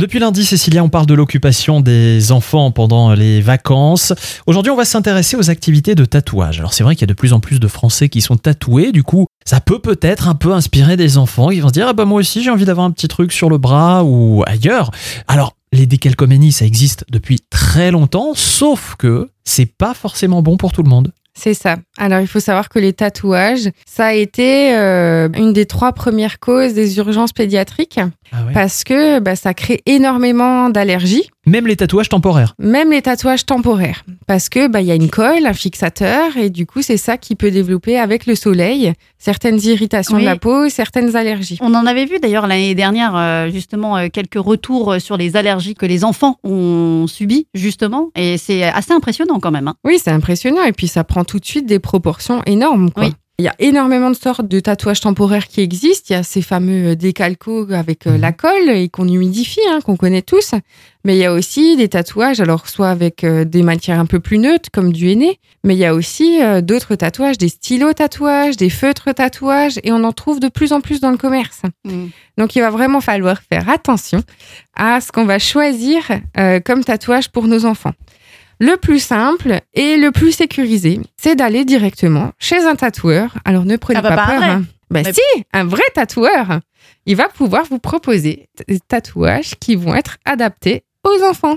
Depuis lundi, Cécilia, on parle de l'occupation des enfants pendant les vacances. Aujourd'hui, on va s'intéresser aux activités de tatouage. Alors c'est vrai qu'il y a de plus en plus de Français qui sont tatoués, du coup, ça peut peut-être un peu inspirer des enfants qui vont se dire ah bah moi aussi j'ai envie d'avoir un petit truc sur le bras ou ailleurs. Alors les décalcoménies, ça existe depuis très longtemps, sauf que c'est pas forcément bon pour tout le monde. C'est ça. Alors, il faut savoir que les tatouages, ça a été euh, une des trois premières causes des urgences pédiatriques Ah ouais. parce que bah, ça crée énormément d'allergies, Même les tatouages temporaires. même les tatouages temporaires, parce que bah, il y a une colle, un fixateur, et du coup, c'est ça qui peut développer avec le soleil certaines irritations Oui. de la peau, certaines allergies. On en avait vu d'ailleurs l'année dernière, euh, justement, euh, quelques retours sur les allergies que les enfants ont subies, justement. Et c'est assez impressionnant quand même. hein. Oui, c'est impressionnant, et puis ça prend tout de suite des proportions énormes. Quoi. Oui. Il y a énormément de sortes de tatouages temporaires qui existent. Il y a ces fameux décalcos avec euh, Mhm. la colle et qu'on humidifie, hein, qu'on connaît tous. Mais il y a aussi des tatouages, alors soit avec euh, des matières un peu plus neutres, comme du henné, mais il y a aussi euh, d'autres tatouages, des stylos tatouages, des feutres tatouages, et on en trouve de plus en plus dans le commerce. Donc il va vraiment falloir faire attention à ce qu'on va choisir euh, comme tatouage pour nos enfants. Le plus simple et le plus sécurisé, c'est d'aller directement chez un tatoueur. Alors ne prenez Ah bah, pas pas un peur. vrai. hein. Bah Mais- si, un vrai tatoueur. Il va pouvoir vous proposer des tatouages qui vont être adaptés aux enfants.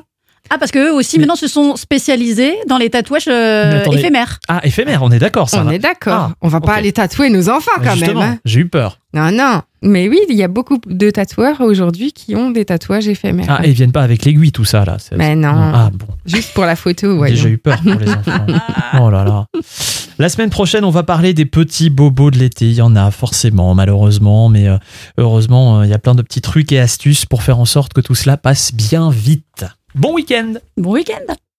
Ah, parce qu'eux aussi, Mais- maintenant, se sont spécialisés dans les tatouages euh, éphémères. Ah, éphémère, on est d'accord, ça On va. est d'accord. Ah, On va pas aller tatouer nos enfants quand Justement, même. hein. j'ai eu peur. Non, non. Mais oui, il y a beaucoup de tatoueurs aujourd'hui qui ont des tatouages éphémères. Ah, et ils viennent pas avec l'aiguille, tout ça, là. Mais non. Ah, bon. Juste pour la photo, J'ai voyons. Déjà eu peur pour les enfants. Oh là là. La semaine prochaine, on va parler des petits bobos de l'été. Il y en a forcément, malheureusement, mais euh, heureusement, euh, il y a plein de petits trucs et astuces pour faire en sorte que tout cela passe bien vite. Bon week-end Bon week-end